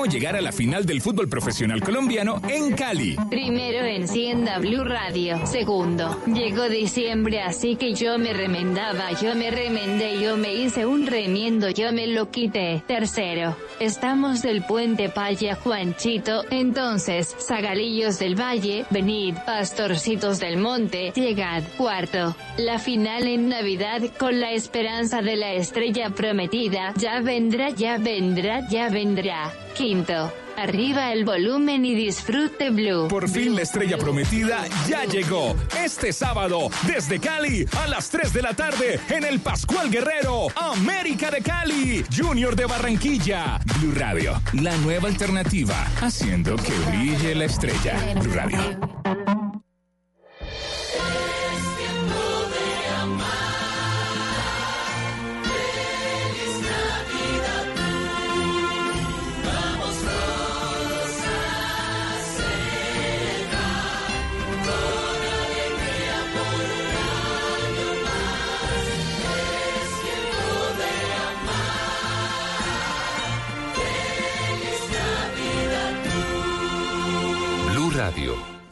¿Cómo llegar a la final del fútbol profesional colombiano en Cali? Primero encienda Blue Radio. Segundo, llegó diciembre, así que yo me remendaba, yo me remendé, yo me hice un remiendo, yo me lo quité. Tercero, estamos del puente Paya Juanchito, entonces, Zagalillos del Valle, venid, pastorcitos del monte, llegad. Cuarto, la final en Navidad con la esperanza de la estrella prometida, ya vendrá, ya vendrá, ya vendrá. Quinto, arriba el volumen y disfrute Blue. Por fin la estrella prometida ya llegó. Este sábado, desde Cali, a las 3 de la tarde, en el Pascual Guerrero, América de Cali, Junior de Barranquilla. Blue Radio, la nueva alternativa, haciendo que brille la estrella. Blue Radio.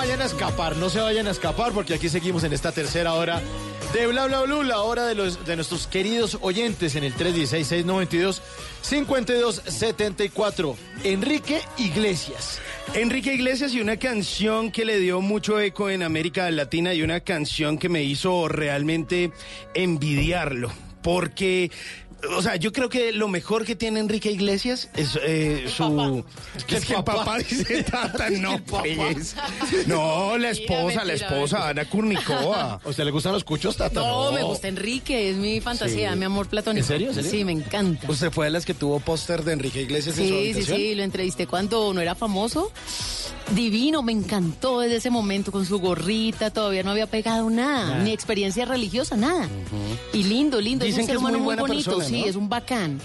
Vayan a escapar, no se vayan a escapar porque aquí seguimos en esta tercera hora de Bla Bla Blue, la hora de, los, de nuestros queridos oyentes en el 316-692-5274. Enrique Iglesias. Enrique Iglesias y una canción que le dio mucho eco en América Latina y una canción que me hizo realmente envidiarlo. Porque, o sea, yo creo que lo mejor que tiene Enrique Iglesias es eh, su... que Es que el papá. papá dice Tata, no, pues. No, la esposa, la esposa, Ana Kurnikova. ¿A usted le gustan los cuchos, Tata? No, me gusta Enrique, es mi fantasía, Sí. mi amor platónico. ¿En serio? ¿En serio? Sí, me encanta. ¿Usted fue de las que tuvo póster de Enrique Iglesias en su Sí, sí, habitación? sí, lo entrevisté cuando no era famoso. Divino, me encantó desde ese momento con su gorrita, todavía no había pegado nada, ni experiencia religiosa, nada. Y lindo, lindo, Dicen es un ser muy humano muy, bonito, persona, sí, es un bacán.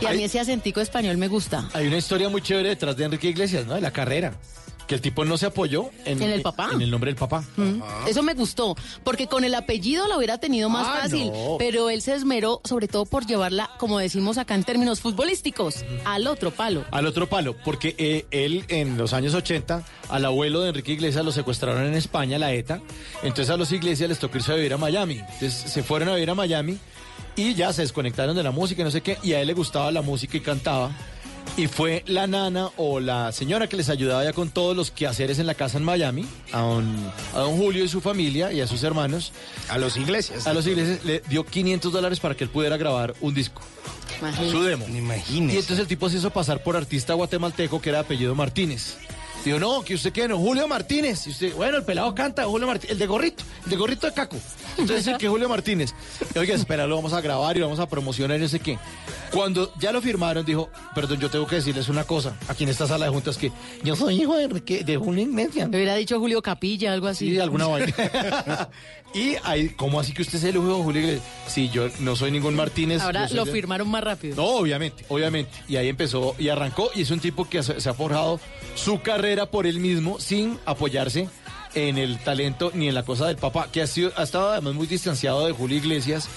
Y a mí ese acentico español me gusta. Hay una historia muy chévere detrás de Enrique Iglesias, ¿no? De la carrera. Que el tipo no se apoyó en, ¿En el papá? En el nombre del papá. Mm, Eso me gustó, porque con el apellido lo hubiera tenido más Ah, fácil, no. pero él se esmeró sobre todo por llevarla, como decimos acá en términos futbolísticos, al otro palo. Al otro palo, porque eh, él en los años 80, al abuelo de Enrique Iglesias lo secuestraron en España, la ETA. Entonces a los Iglesias les tocó irse a vivir a Miami. Entonces se fueron a vivir a Miami y ya se desconectaron de la música y no sé qué. Y a él le gustaba la música y cantaba. Y fue la nana o la señora que les ayudaba ya con todos los quehaceres en la casa en Miami, a don, a don Julio y su familia y a sus hermanos. A los Iglesias. A los Iglesias le dio 500 dólares para que él pudiera grabar un disco. Su demo. Imagínese. Y entonces el tipo se hizo pasar por artista guatemalteco que era de apellido Martínez. Dijo, no, que usted qué, no, Julio Martínez. Y usted, bueno, el pelado canta, Julio Martínez, el de gorrito, el de gorrito de caco. Entonces dice que Julio Martínez. Oiga, espera, lo vamos a grabar y lo vamos a promocionar y no sé qué. Cuando ya lo firmaron, dijo, perdón, yo tengo que decirles una cosa, aquí en esta sala de juntas, que yo soy hijo de, Julio Iglesias. Me hubiera dicho Julio Capilla, algo así. Sí, alguna vaina. y ahí, ¿cómo así que usted se lo de Julio Iglesias? Sí, yo no soy ningún Martínez. Ahora lo de- firmaron más rápido. no, obviamente, obviamente. Y ahí empezó y arrancó y es un tipo que se se ha forjado su carrera por él mismo sin apoyarse en el talento ni en la cosa del papá, que ha, sido, ha estado además muy distanciado de Julio Iglesias,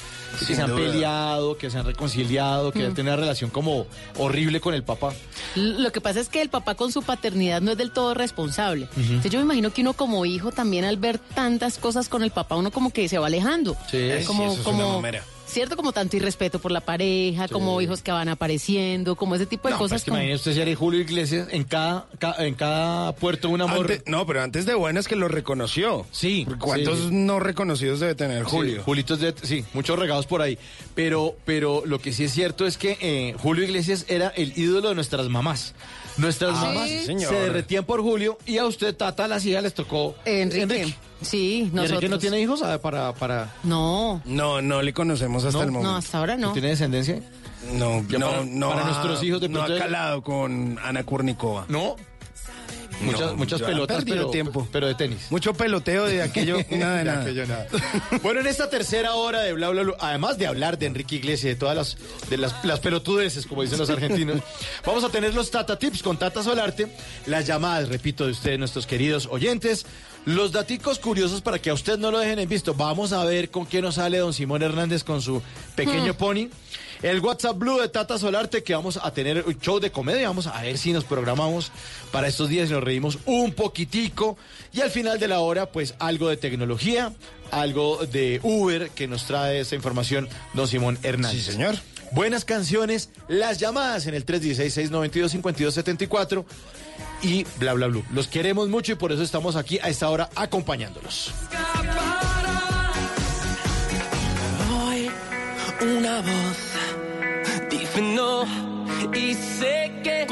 que se han duda. peleado, que se han reconciliado, que Mm. han tenido una relación como horrible con el papá. Lo que pasa es que el papá con su paternidad no es del todo responsable. Entonces yo me imagino que uno como hijo también al ver tantas cosas con el papá, uno como que se va alejando. Sí, como, sí, eso es como, una mamera. Cierto, como tanto irrespeto por la pareja, como hijos que van apareciendo, como ese tipo de No, cosas. pues que como- imagínese usted si era Julio Iglesias en cada, ca- en cada puerto un amor. Antes- no, pero antes de buenas que lo reconoció. Sí, ¿Cuántos sí. no reconocidos debe tener Julio? Sí, Julitos de, sí, muchos regados por ahí. Pero, pero lo que sí es cierto es que eh, Julio Iglesias era el ídolo de nuestras mamás. Nuestras Ah, mamás sí, señor. se derretían por Julio y a usted, Tata, las hijas les tocó Enrique. Sí, ¿Y nosotros. Enrique no tiene hijos ah, para, para... No, No, no le conocemos hasta No, el momento. no, hasta ahora no. ¿No tiene descendencia? No, Ya no, para- no. para ha- nuestros hijos de no ha calado con Ana Kurnikova. ¿No? Muchas, No, muchas pelotas, pero, tiempo. pero de tenis. Mucho peloteo de aquello, nada de De nada. aquello nada. Bueno, en esta tercera hora de Bla Bla Bla, además de hablar de Enrique Iglesias y de todas las, de las, las pelotudeces, como dicen los argentinos, vamos a tener los Tata Tips con Tata Solarte, las llamadas, repito, de ustedes, nuestros queridos oyentes, los daticos curiosos para que a usted no lo dejen en visto. Vamos a ver con qué nos sale don Simón Hernández con su pequeño pony. El WhatsApp Blue de Tata Solarte, que vamos a tener un show de comedia. Vamos a ver si nos programamos para estos días y nos reímos un poquitico. Y al final de la hora, pues algo de tecnología, algo de Uber, que nos trae esa información don Simón Hernández. Sí, señor. Buenas canciones, las llamadas en el 316-692-5274 y bla, bla, bla. Los queremos mucho y por eso estamos aquí a esta hora acompañándolos. Hoy una voz dice no y sé que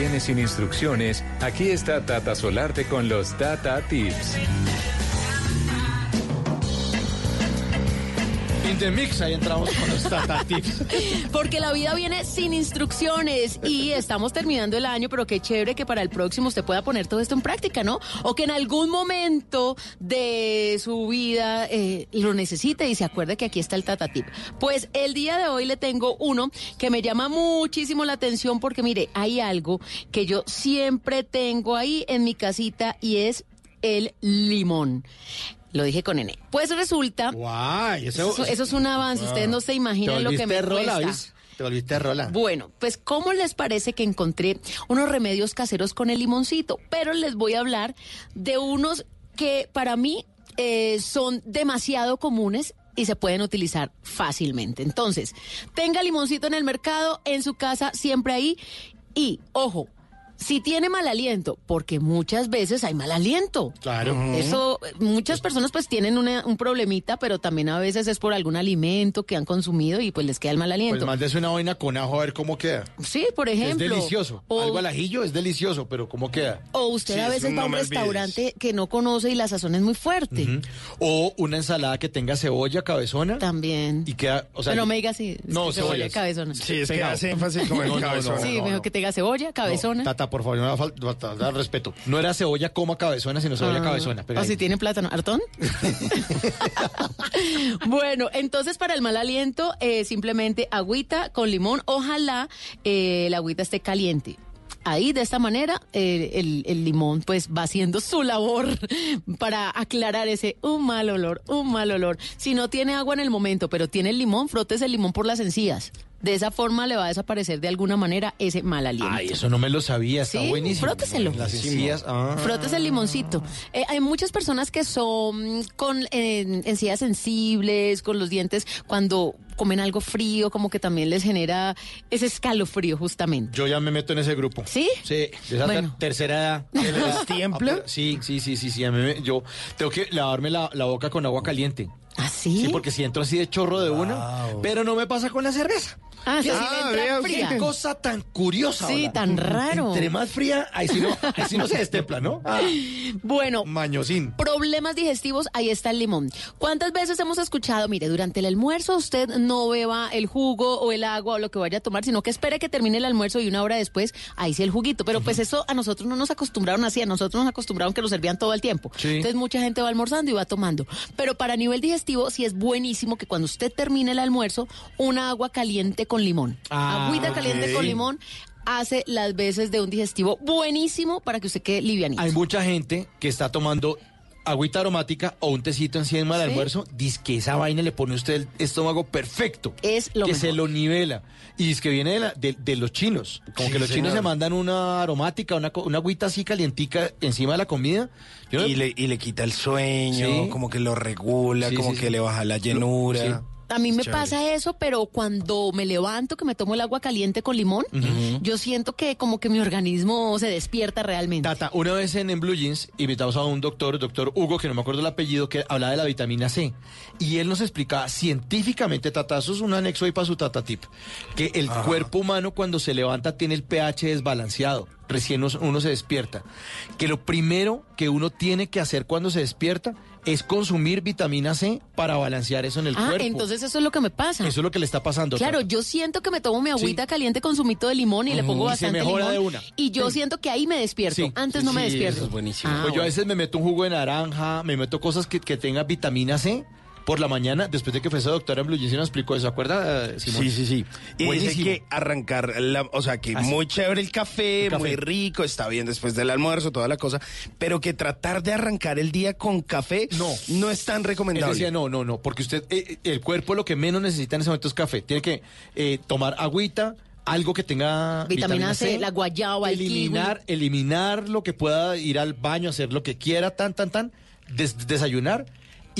viene sin instrucciones, aquí está Tata Solarte con los Tata Tips. The mix, ahí entramos con los Tata Tips. Porque la vida viene sin instrucciones y estamos terminando el año, pero qué chévere que para el próximo usted pueda poner todo esto en práctica, ¿no? O que en algún momento de su vida eh, lo necesite y se acuerde que aquí está el Tata Tip. Pues el día de hoy le tengo uno que me llama muchísimo la atención porque mire, hay algo que yo siempre tengo ahí en mi casita y es el limón. Lo dije con N. Pues resulta... Guay, eso, Eso, eso es un avance, ustedes no se imaginan lo que me rola, cuesta. ¿ves? Te volviste rola. Bueno, pues ¿cómo les parece que encontré unos remedios caseros con el limoncito? Pero les voy a hablar de unos que para mí eh, son demasiado comunes y se pueden utilizar fácilmente. Entonces, tenga limoncito en el mercado, en su casa, siempre ahí. Y, ojo, si tiene mal aliento, porque muchas veces hay mal aliento. Claro. Eso, muchas personas pues tienen una- un problemita, pero también a veces es por algún alimento que han consumido y pues les queda el mal aliento. Pues mándese una vaina con ajo a ver cómo queda. Sí, por ejemplo. es delicioso. O, Algo al ajillo es delicioso, pero ¿cómo queda? o usted Sí, a veces va a un olvides. restaurante que no conoce y la sazón es muy fuerte. O una ensalada que tenga cebolla cabezona. También. Y queda, o sea, pero no me diga así. No, cebolla cabezona. Sí, es que hace énfasis con el No, no, sí, no, mejor no. que tenga cebolla, cabezona. Tata, por favor, no falta dar respeto. No era cebolla coma cabezona, sino cebolla Ah, cabezona. O si tiene plátano, ¿hartón? bueno, entonces para el mal aliento, eh, simplemente agüita con limón. Ojalá eh, la agüita esté caliente. Ahí, de esta manera, eh, el, el limón pues va haciendo su labor para aclarar ese un mal olor, un mal olor. Si no tiene agua en el momento, pero tiene el limón, frotes el limón por las encías. De esa forma le va a desaparecer de alguna manera ese mal aliento. Ay, eso no me lo sabía, está Sí, buenísimo. fróteselo. Las encías, ah. Frotes el limoncito. Eh, hay muchas personas que son con eh, encías sensibles, con los dientes, cuando comen algo frío, como que también les genera ese escalofrío justamente. Yo ya me meto en ese grupo. ¿Sí? Sí, de esa Bueno. ter- tercera edad. Ah, Sí, sí, sí, sí, sí. a mí me- yo tengo que lavarme la, la boca con agua caliente. ¿Ah, sí? Sí, porque si entro así de chorro de una, pero no me pasa con la cerveza. Ah, sí, Ah, fría. Qué cosa tan curiosa. Sí, hola. tan raro. Entre más fría, ahí sí no, ahí sí no se destempla, ¿no? Ah, Bueno, mañosín. Problemas digestivos, ahí está el limón. ¿Cuántas veces hemos escuchado, mire, durante el almuerzo usted no beba el jugo o el agua o lo que vaya a tomar, sino que espere que termine el almuerzo y una hora después, ahí sí el juguito. Pero pues eso a nosotros no nos acostumbraron así, a nosotros nos acostumbraron que lo servían todo el tiempo. Sí. Entonces mucha gente va almorzando y va tomando. Pero para nivel digestivo sí es buenísimo que cuando usted termine el almuerzo, una agua caliente con limón. Ah, Agüita caliente con limón hace las veces de un digestivo buenísimo para que usted quede livianito. Hay mucha gente que está tomando agüita aromática o un tecito encima del Sí. almuerzo, dice que esa vaina le pone a usted el estómago perfecto. Es lo que mejor. se lo nivela. Y es que viene de, la- de- de los chinos. Como Sí, que los chinos se mandan una aromática, una, una agüita así calientica encima de la comida. Yo no- Y le, y le quita el sueño, Sí. como que lo regula, Sí, como sí, que sí. le baja la llenura. Sí. A mí me Chévere. pasa eso, pero cuando me levanto, que me tomo el agua caliente con limón, yo siento que como que mi organismo se despierta realmente. Tata, una vez en, en Blue Jeans invitamos a un doctor, doctor Hugo, que no me acuerdo el apellido, que hablaba de la vitamina C. Y él nos explicaba científicamente, Tata, eso es un anexo ahí para su Tata Tip, que el cuerpo humano cuando se levanta tiene el pH desbalanceado. Recién uno, se despierta. Que lo primero que uno tiene que hacer cuando se despierta es consumir vitamina C para balancear eso en el ah, cuerpo. entonces eso es lo que me pasa. Eso es lo que le está pasando. Claro, Tata. yo siento que me tomo mi agüita caliente con zumito de limón y le pongo Ujú, y se bastante mejora limón. de una. Y yo Sí. siento que ahí me despierto. Sí, Antes sí, no me sí, despierto. eso es buenísimo. Ah, Pues yo a bueno. veces me meto un jugo de naranja, me meto cosas que, que tengan vitamina C por la mañana, después de que fue esa doctora en Blue Jeans y nos explicó eso, ¿acuerda, Simón? Sí, sí, sí. Y dice que arrancar, la, o sea, que Así. muy chévere el café, El café. muy rico, está bien después del almuerzo, toda la cosa, pero que tratar de arrancar el día con café No. no es tan Él recomendable. decía, no, no, no, porque usted, eh, eh, el cuerpo lo que menos necesita en ese momento es café. Tiene que eh, tomar agüita, algo que tenga Vitamina C, la guayaba, el eliminar, eliminar lo que pueda ir al baño, hacer lo que quiera, tan, tan, tan, des- desayunar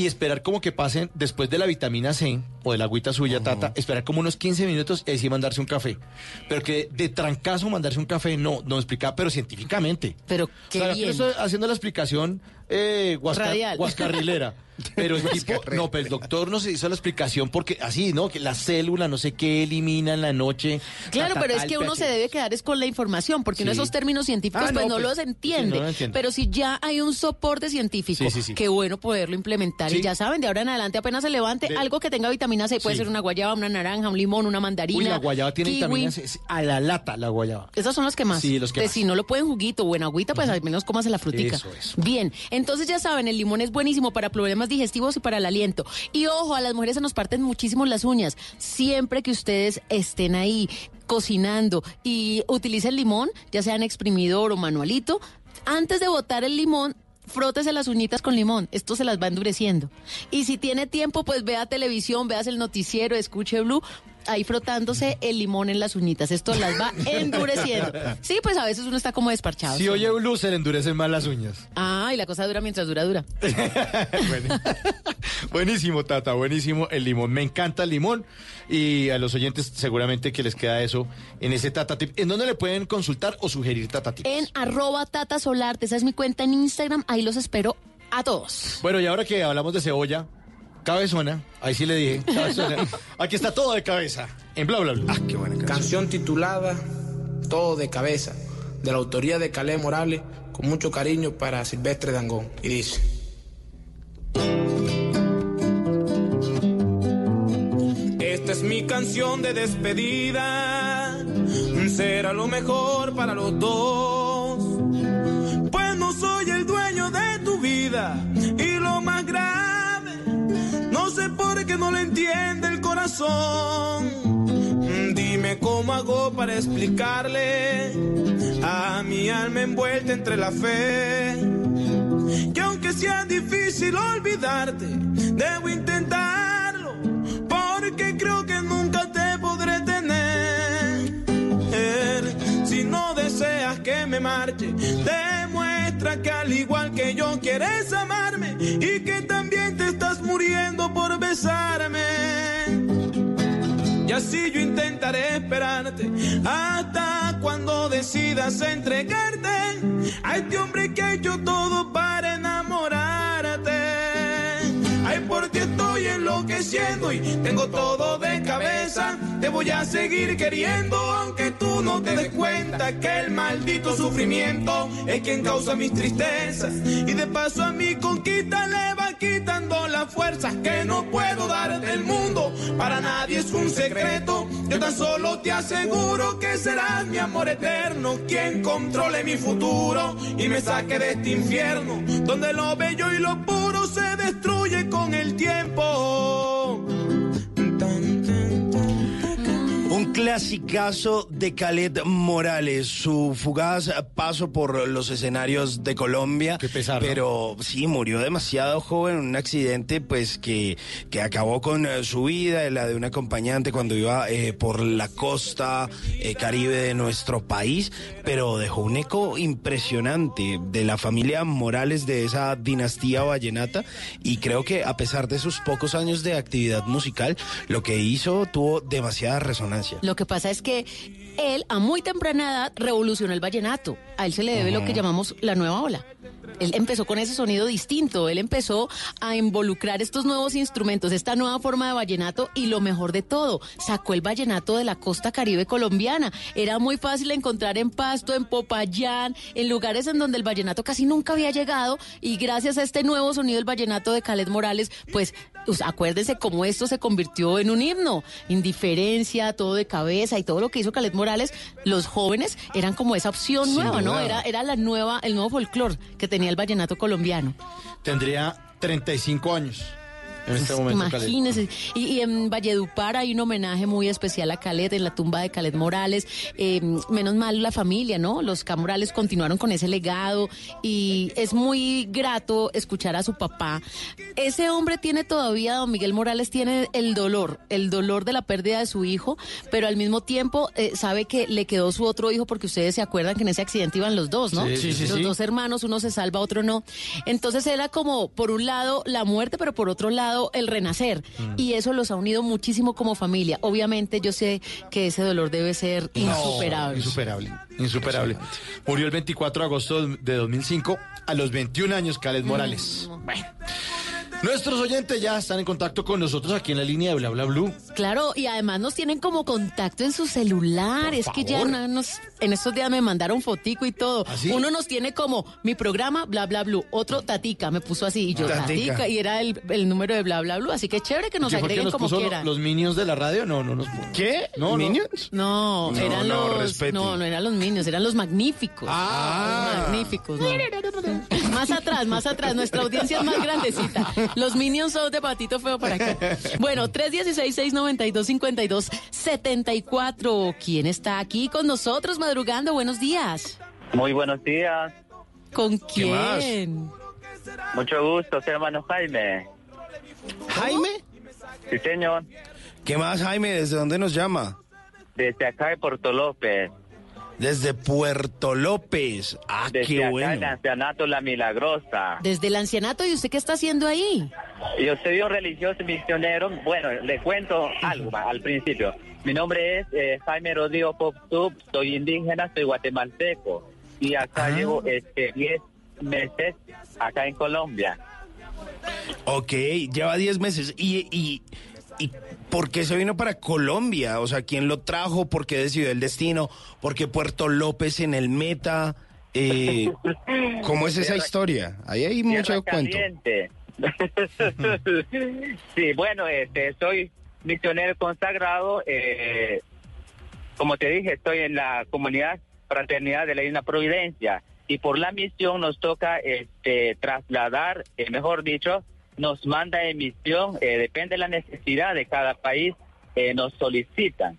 y esperar como que pasen después de la vitamina C o de la agüita suya, tata, esperar como unos 15 minutos y ahí sí mandarse un café. Pero que de trancazo mandarse un café, no, no explicaba, pero científicamente. Pero qué O sea, bien. eso haciendo la explicación eh, guasca- guascarrilera. Pero el tipo, no, pero el doctor nos hizo la explicación porque así, ¿no? Que la célula, no sé qué, elimina en la noche. Claro, ta, ta, pero es que uno pH. se debe quedar es con la información, porque uno Sí. esos términos científicos Ah, pues no, no pues, los entiende. sí, no lo entiende. Pero si ya hay un soporte científico, Sí, sí, sí. qué bueno poderlo implementar. Sí. Y ya saben, de ahora en adelante apenas se levante, De- algo que tenga vitamina C, puede Sí. ser una guayaba, una naranja, un limón, una mandarina. Uy, la guayaba tiene kiwi. vitamina C. A la lata, la guayaba. Esas son las que más. Sí, los que Pues más. Si no lo pueden juguito o en agüita, pues al menos cómase la frutica. Eso, eso. Bien, entonces ya saben, el limón es buenísimo para problemas digestivos y para el aliento. Y ojo, a las mujeres se nos parten muchísimo las uñas. Siempre que ustedes estén ahí cocinando y utilicen limón, ya sea en exprimidor o manualito, antes de botar el limón, frótese las uñitas con limón, esto se las va endureciendo. Y si tiene tiempo, pues vea televisión, veas el noticiero, escuche Blue, ahí frotándose el limón en las uñitas, esto las va endureciendo. Sí, pues a veces uno está como desparchado. Si oye Blue, se le endurecen más las uñas. Ah, y la cosa dura mientras dura, dura. Bueno. buenísimo, Tata, buenísimo el limón. Me encanta el limón y a los oyentes seguramente que les queda eso en ese Tata Tip. ¿En dónde le pueden consultar o sugerir Tata Tips? En arroba Tata Solarte, esa es mi cuenta en Instagram, ahí los espero a todos. Bueno, y ahora que hablamos de cebolla, cabezona, ahí sí le dije, cabezona. Aquí está todo de cabeza, en bla bla bla. Ah, qué buena canción. Canción titulada Todo de cabeza, de la autoría de Calais Morales, con mucho cariño para Silvestre Dangón. Y dice. Esta es mi canción de despedida, será lo mejor para los dos. Pues no soy el dueño de tu vida qué no le entiende el corazón. Dime cómo hago para explicarle a mi alma envuelta entre la fe. Que aunque sea difícil olvidarte, debo intentarlo, porque creo que nunca te podré tener. Si no deseas que me marche, demuestra que al igual que yo quieres amarme y que también te estás muriendo por besarme. Y así yo intentaré esperarte hasta cuando decidas entregarte a este hombre que ha hecho todo para enamorarte. Por estoy enloqueciendo y tengo todo de cabeza. Te voy a seguir queriendo, aunque tú no te des cuenta que el maldito sufrimiento es quien causa mis tristezas. Y de paso a mi conquista le va quitando las fuerzas que no puedo dar del mundo. Para nadie es un secreto. Yo tan solo te aseguro que serás mi amor eterno, quien controle mi futuro y me saque de este infierno, donde lo bello y lo puro se destruye con el tiempo. Un clasicazo de Calet Morales, su fugaz paso por los escenarios de Colombia. Pero sí, murió demasiado joven en un accidente pues que, que acabó con eh, su vida, la de un acompañante cuando iba eh, por la costa eh, caribe de nuestro país, pero dejó un eco impresionante de la familia Morales de esa dinastía vallenata y creo que a pesar de sus pocos años de actividad musical, lo que hizo tuvo demasiada resonancia. Lo que pasa es que él, a muy temprana edad, revolucionó el vallenato. A él se le debe lo que llamamos la nueva ola. Él empezó con ese sonido distinto, él empezó a involucrar estos nuevos instrumentos, esta nueva forma de vallenato y lo mejor de todo, sacó el vallenato de la costa caribe colombiana. Era muy fácil encontrar en Pasto, en Popayán, en lugares en donde el vallenato casi nunca había llegado y gracias a este nuevo sonido del vallenato de Calet Morales, pues pues, acuérdense cómo esto se convirtió en un himno, indiferencia, todo de cabeza y todo lo que hizo Calet Morales, los jóvenes eran como esa opción Sin nueva, ¿no? Era, era la nueva, el nuevo folclore que tenía el vallenato colombiano. Tendría 35 años en este momento. Calet. Imagínense. Y, y en Valledupar hay un homenaje muy especial a Calet, en la tumba de Calet Morales. Eh, menos mal la familia, ¿no? Los Camorales continuaron con ese legado y es muy grato escuchar a su papá. Ese hombre tiene todavía, don Miguel Morales tiene el dolor, el dolor de la pérdida de su hijo, pero al mismo tiempo eh, sabe que le quedó su otro hijo porque ustedes se acuerdan que en ese accidente iban los dos, ¿no? Sí, sí, sí, los dos hermanos, uno se salva, otro no. Entonces era como, por un lado, la muerte, pero por otro lado, el renacer. Mm. Y eso los ha unido muchísimo como familia. Obviamente yo sé que ese dolor debe ser insuperable. Insuperable, insuperable. Murió el 24 de agosto de 2005 a los 21 años, Calet Morales. Bueno. Nuestros oyentes ya están en contacto con nosotros aquí en la línea de Bla Bla Blue. Claro, y además nos tienen como contacto en su celular. es que ya nos, en estos días me mandaron fotico y todo. ¿Ah, sí? Uno nos tiene como mi programa, bla, bla, blue. Otro, Tatica, me puso así. Y yo, Tatica. Tatica, y era el, el número de bla, bla, blue. Así que chévere que nos ¿Qué fue que agreguen nos como puso quieran. los minions de la radio? No, no nos puso. ¿Qué? No. ¿Minions? No, No, eran no, los. respete. No, no eran los niños, eran los magníficos. Ah. Los magníficos. no. Más atrás, más atrás. Nuestra audiencia es más grandecita. Los minions son de patito feo para acá. Bueno, 316-692-5274. ¿Quién está aquí con nosotros madrugando? Buenos días. Muy buenos días. ¿Con quién? Mucho gusto, soy hermano Jaime. ¿Jaime? Sí, señor. ¿Qué más, Jaime? ¿Desde dónde nos llama? Desde acá de Puerto López. Desde Puerto López. Ah, Desde qué acá el bueno. ancianato La Milagrosa. Desde el ancianato, ¿y usted qué está haciendo ahí? Yo soy un religioso misionero. Bueno, le cuento algo al principio. Mi nombre es eh, Jaime Rodrigo Popsub, soy indígena, soy guatemalteco. Y acá Ah. llevo este, 10 meses acá en Colombia. Ok, lleva 10 meses. ¿Y, y, ¿Y por qué se vino para Colombia? O sea, ¿quién lo trajo? ¿Por qué decidió el destino? ¿Por qué Puerto López en el meta? Eh, ¿Cómo es esa historia? Ahí hay mucho cuento. sí, bueno, este, soy misionero consagrado. eh, como te dije, estoy en la comunidad fraternidad de la Isla Providencia y por la misión nos toca este, trasladar, eh, mejor dicho, nos manda en misión, eh, depende de la necesidad de cada país, eh, nos solicitan.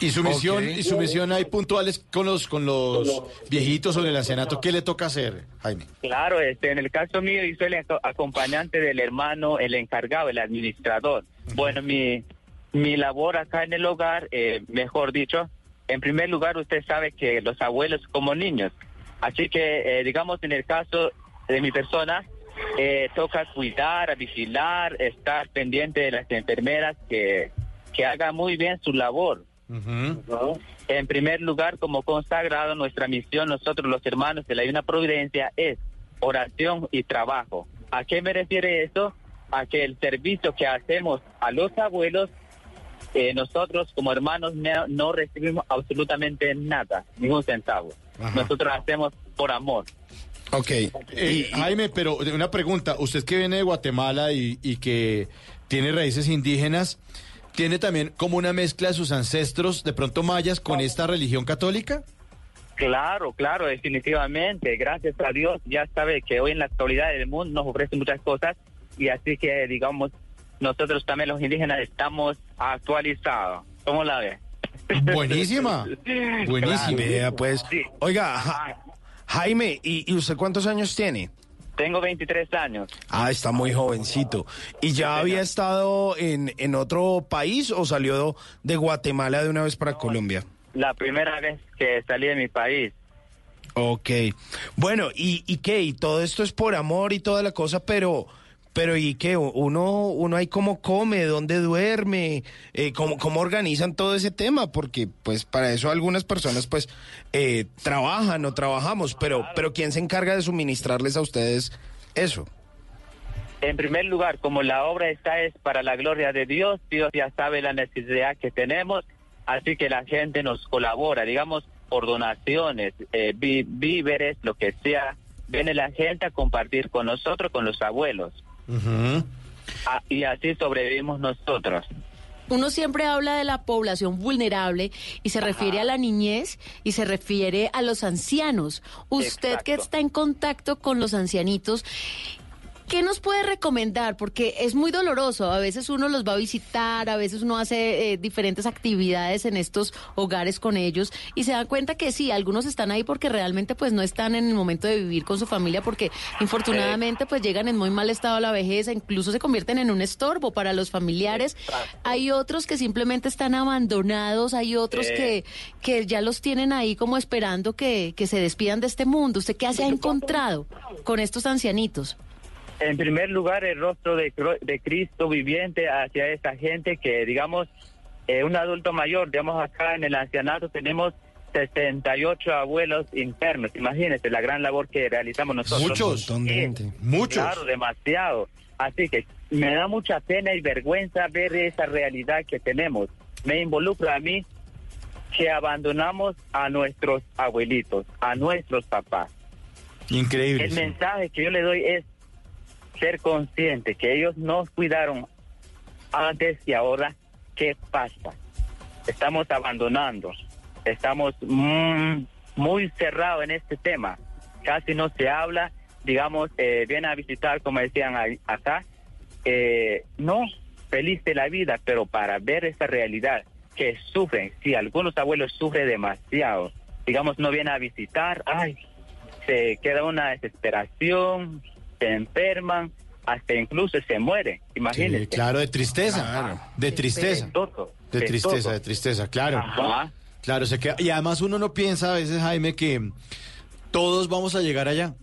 Y su misión, Ok. y su misión hay puntuales con los con los viejitos o en el ancianato. ¿Qué le toca hacer, Jaime? Claro, este, en el caso mío, yo soy el aco- acompañante del hermano, el encargado, el administrador. Bueno, mi, mi labor acá en el hogar, eh, mejor dicho, en primer lugar, usted sabe que los abuelos como niños. Así que, eh, digamos, en el caso de mi persona, eh, toca cuidar, vigilar, estar pendiente de las enfermeras que, que hagan muy bien su labor. ¿no? En primer lugar, como consagrado, nuestra misión, nosotros los hermanos de la Divina Providencia, es oración y trabajo. ¿A qué me refiere eso? a que el servicio que hacemos a los abuelos, eh, nosotros como hermanos no, no recibimos absolutamente nada, ningún centavo. Nosotros hacemos por amor. Ok. Eh, Jaime, pero una pregunta. Usted que viene de Guatemala y, y que tiene raíces indígenas, ¿tiene también como una mezcla de sus ancestros, de pronto mayas, con esta religión católica? Claro, claro, definitivamente. Gracias a Dios, ya sabe que hoy en la actualidad del mundo nos ofrece muchas cosas y así que, digamos, nosotros también los indígenas estamos actualizados. ¿Cómo la ve? Buenísima. Buenísima. Vea, pues. Oiga, Ja- Jaime, ¿y, y usted cuántos años tiene? Tengo 23 años. Ah, está muy jovencito. ¿Y ya había estado en, en otro país o salió de Guatemala de una vez para Colombia? La primera vez que salí de mi país. Ok. Bueno, ¿y, y qué? Y todo esto es por amor y toda la cosa, pero... Pero ¿y qué? Uno, uno ahí cómo come, dónde duerme, eh, cómo, cómo organizan todo ese tema, porque pues para eso algunas personas pues eh, trabajan o trabajamos, pero, pero ¿quién se encarga de suministrarles a ustedes eso? En primer lugar, como la obra esta es para la gloria de Dios, Dios ya sabe la necesidad que tenemos, así que la gente nos colabora, digamos, por donaciones, eh, víveres, lo que sea. Viene la gente a compartir con nosotros, con los abuelos. Ah, y así sobrevivimos nosotros. Uno siempre habla de la población vulnerable y se refiere a la niñez y se refiere a los ancianos. Usted que está en contacto con los ancianitos, ¿qué nos puede recomendar? Porque es muy doloroso. A veces uno los va a visitar, a veces uno hace eh, diferentes actividades en estos hogares con ellos y se da cuenta que sí, algunos están ahí porque realmente pues no están en el momento de vivir con su familia porque infortunadamente pues llegan en muy mal estado a la vejez, e incluso se convierten en un estorbo para los familiares. Hay otros que simplemente están abandonados, hay otros que, que ya los tienen ahí como esperando que, que se despidan de este mundo. ¿Usted qué se ha encontrado con estos ancianitos? En primer lugar, el rostro de, Cro- de Cristo viviente hacia esa gente que, digamos, eh, un adulto mayor, digamos, acá en el ancianato tenemos 68 abuelos internos. Imagínense la gran labor que realizamos nosotros. Muchos. Sí, gente. Muchos. Claro, demasiado. Así que me da mucha pena y vergüenza ver esa realidad que tenemos. Me involucra a mí que abandonamos a nuestros abuelitos, a nuestros papás. Increíble. El sí. mensaje que yo le doy es ser consciente que ellos nos cuidaron antes y ahora, ¿qué pasa? Estamos abandonando, estamos mm, muy cerrados en este tema, casi no se habla, digamos, eh, viene a visitar, como decían acá, eh, no, feliz de la vida, pero para ver esa realidad que sufren, si algunos abuelos sufren demasiado, digamos, no vienen a visitar, ay, se queda una desesperación, se enferman, hasta incluso se mueren, imagínense. Sí, claro, de tristeza. De tristeza. De tristeza, de tristeza, claro. Ajá. Claro, se queda. Y además uno no piensa a veces, Jaime, que todos vamos a llegar allá.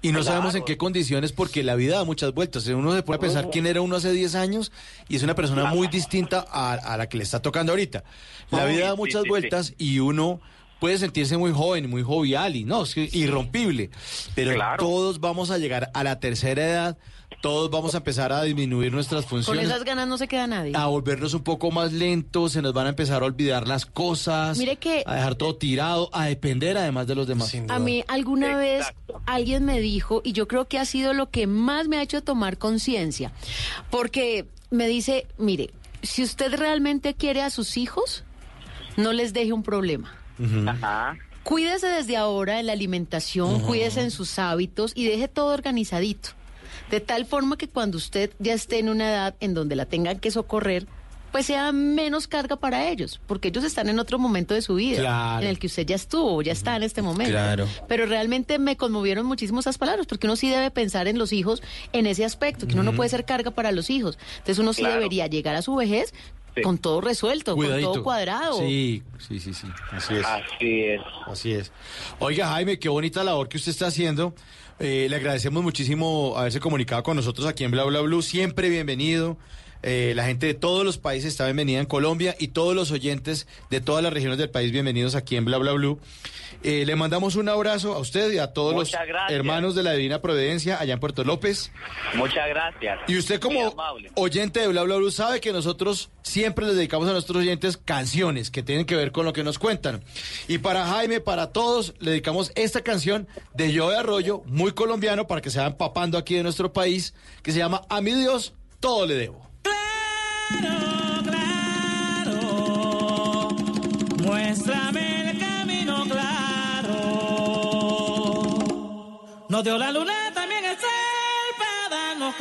Y no Claro. sabemos en qué condiciones, porque la vida da muchas vueltas. Uno se puede pensar quién era uno hace 10 años y es una persona muy distinta a, a la que le está tocando ahorita. La vida da muchas sí, sí. vueltas y uno puede sentirse muy joven, muy jovial y no, es que irrompible. Pero Claro. todos vamos a llegar a la tercera edad, todos vamos a empezar a disminuir nuestras Con funciones esas ganas no se queda nadie. a volvernos un poco más lentos, se nos van a empezar a olvidar las cosas, Mire que- a dejar todo tirado, a depender además de los demás. A mí alguna vez alguien me dijo, y yo creo que ha sido lo que más me ha hecho tomar conciencia, porque me dice, mire, si usted realmente quiere a sus hijos, no les deje un problema. Ajá. Cuídese desde ahora en la alimentación, cuídese en sus hábitos y deje todo organizadito. De tal forma que cuando usted ya esté en una edad en donde la tengan que socorrer, pues sea menos carga para ellos, porque ellos están en otro momento de su vida, Claro. en el que usted ya estuvo, ya está en este momento. Claro. Pero realmente me conmovieron muchísimo esas palabras, porque uno sí debe pensar en los hijos en ese aspecto, que uno no puede ser carga para los hijos. Entonces uno sí Claro. debería llegar a su vejez Sí. con todo resuelto, con todo cuadrado. Sí, sí, sí, sí. Así es. Así es. Así es. Oiga, Jaime, qué bonita labor que usted está haciendo. Eh, le agradecemos muchísimo haberse comunicado con nosotros aquí en Bla Bla Blue. Siempre bienvenido. Eh, la gente de todos los países está bienvenida en Colombia y todos los oyentes de todas las regiones del país bienvenidos aquí en Bla Bla Blue. Eh, le mandamos un abrazo a usted y a todos Muchas los gracias. hermanos de la Divina Providencia allá en Puerto López. Muchas gracias. Y usted como oyente de Bla Bla Blue sabe que nosotros siempre les dedicamos a nuestros oyentes canciones que tienen que ver con lo que nos cuentan. Y para Jaime, para todos, le dedicamos esta canción de Yo de Arroyo, muy colombiano, para que se vayan papando aquí de nuestro país, que se llama A mi Dios, todo le debo. Muéstrame el camino Dio la luna también el sol para darnos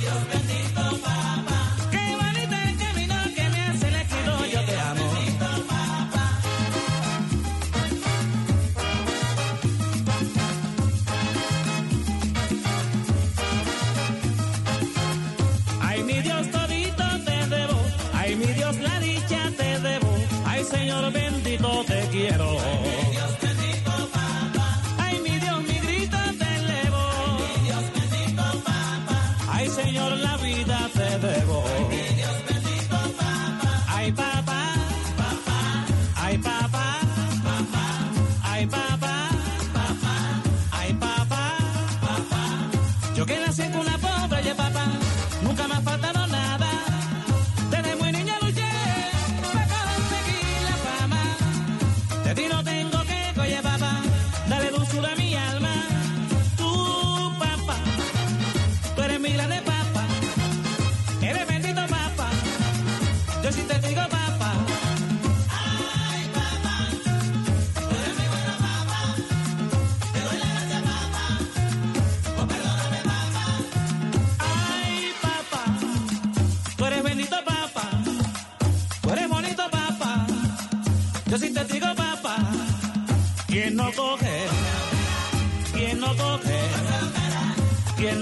Dios bendito, papá. Qué bonito el camino que me hace el equido, yo te amo. Ay, mi Dios todito te debo. Ay, mi Dios la dicha te debo. Ay, Señor bendito te quiero.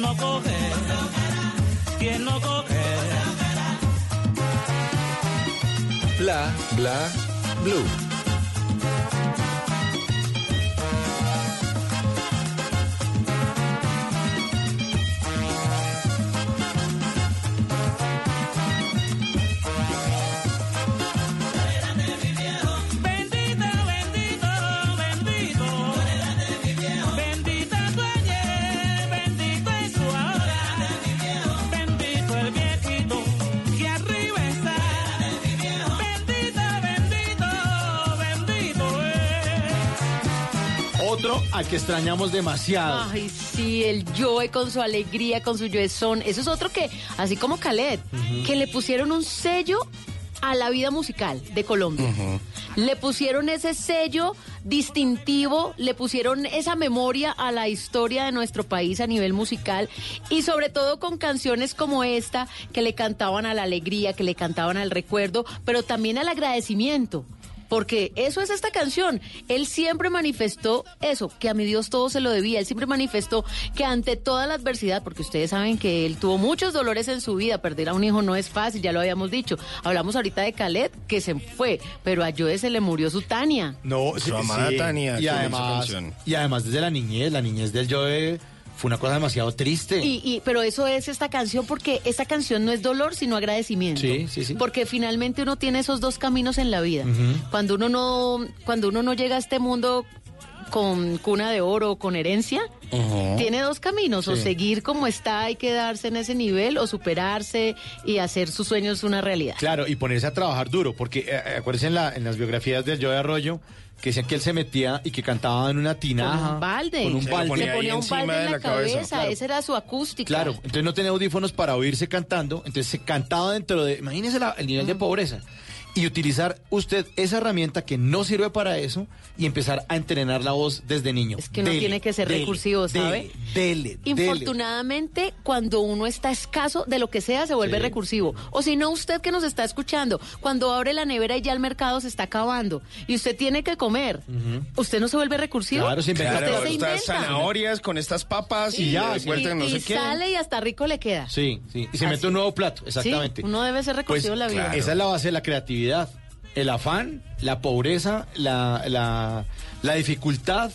¿Quién no coge? ¿Quién no coge? Bla, bla, blue. Otro al que extrañamos demasiado. Ay, sí, el Joe con su alegría, con su Joezón. Eso es otro que, así como Khaled, que le pusieron un sello a la vida musical de Colombia. Le pusieron ese sello distintivo, le pusieron esa memoria a la historia de nuestro país a nivel musical y sobre todo con canciones como esta que le cantaban a la alegría, que le cantaban al recuerdo, pero también al agradecimiento. Porque eso es esta canción. Él siempre manifestó eso, que a mi Dios todo se lo debía. Él siempre manifestó que ante toda la adversidad, porque ustedes saben que él tuvo muchos dolores en su vida, perder a un hijo no es fácil, ya lo habíamos dicho. Hablamos ahorita de Khaled, que se fue, pero a Joe se le murió su Tania. No, Su amada Tania, Y además, canción. y además desde la niñez, la niñez del Joe fue una cosa demasiado triste. Y, y- pero eso es esta canción porque esta canción no es dolor, sino agradecimiento. Sí, sí, sí. Porque finalmente uno tiene esos dos caminos en la vida. Cuando uno no, cuando uno no llega a este mundo con cuna de oro o con herencia, tiene dos caminos, o seguir como está y quedarse en ese nivel, o superarse y hacer sus sueños una realidad. Claro, y ponerse a trabajar duro, porque eh, eh, acuérdense en, la- en las biografías del Joe Arroyo que decían que él se metía y que cantaba en una tinaja. Con un balde. Con un balde. ponía Se ponía un encima balde de en la, la cabeza, cabeza, claro. esa era su acústica. Claro, entonces no tenía audífonos para oírse cantando, entonces se cantaba dentro de, imagínese la- el nivel de pobreza. Y utilizar usted esa herramienta que no sirve para eso y empezar a entrenar la voz desde niño. Es que uno tiene que ser recursivo, ¿sabe? Dele, dele, dele. Infortunadamente, cuando uno está escaso de lo que sea, se vuelve Sí. recursivo. O si no, usted que nos está escuchando, cuando abre la nevera y ya el mercado se está acabando y usted tiene que comer, ¿usted no se vuelve recursivo? Claro, se inventa Claro, Usted se inventa. zanahorias con estas papas y, Y ya, vuelta en no y sé qué. sale y hasta rico le queda. Sí, sí. Y se Así. mete un nuevo plato, exactamente. Sí, uno debe ser recursivo Pues, en la vida. claro. Esa es la base de la creatividad. El afán, la pobreza, la, la, la dificultad,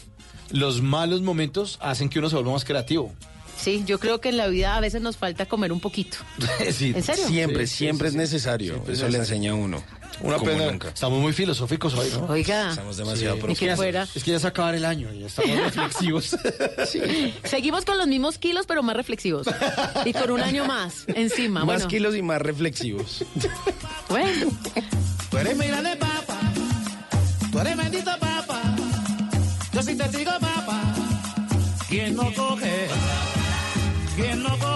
los malos momentos hacen que uno se vuelva más creativo. Sí, yo creo que en la vida a veces nos falta comer un poquito. Sí, ¿En serio? Siempre, Sí, siempre sí, es necesario. Siempre es Eso le enseña a uno. Una como pena. nunca. Estamos muy filosóficos hoy, ¿no? Oiga, Estamos demasiado ni profundos. que fuera. Es que ya se acaba el año y estamos reflexivos. Seguimos con los mismos kilos, pero más reflexivos. Y con un año más encima. Más bueno, kilos y más reflexivos. bueno. Tú eres mi grande papa, tú eres bendito papa, yo soy testigo papa. ¿Quién no coge? ¿Quién no coge?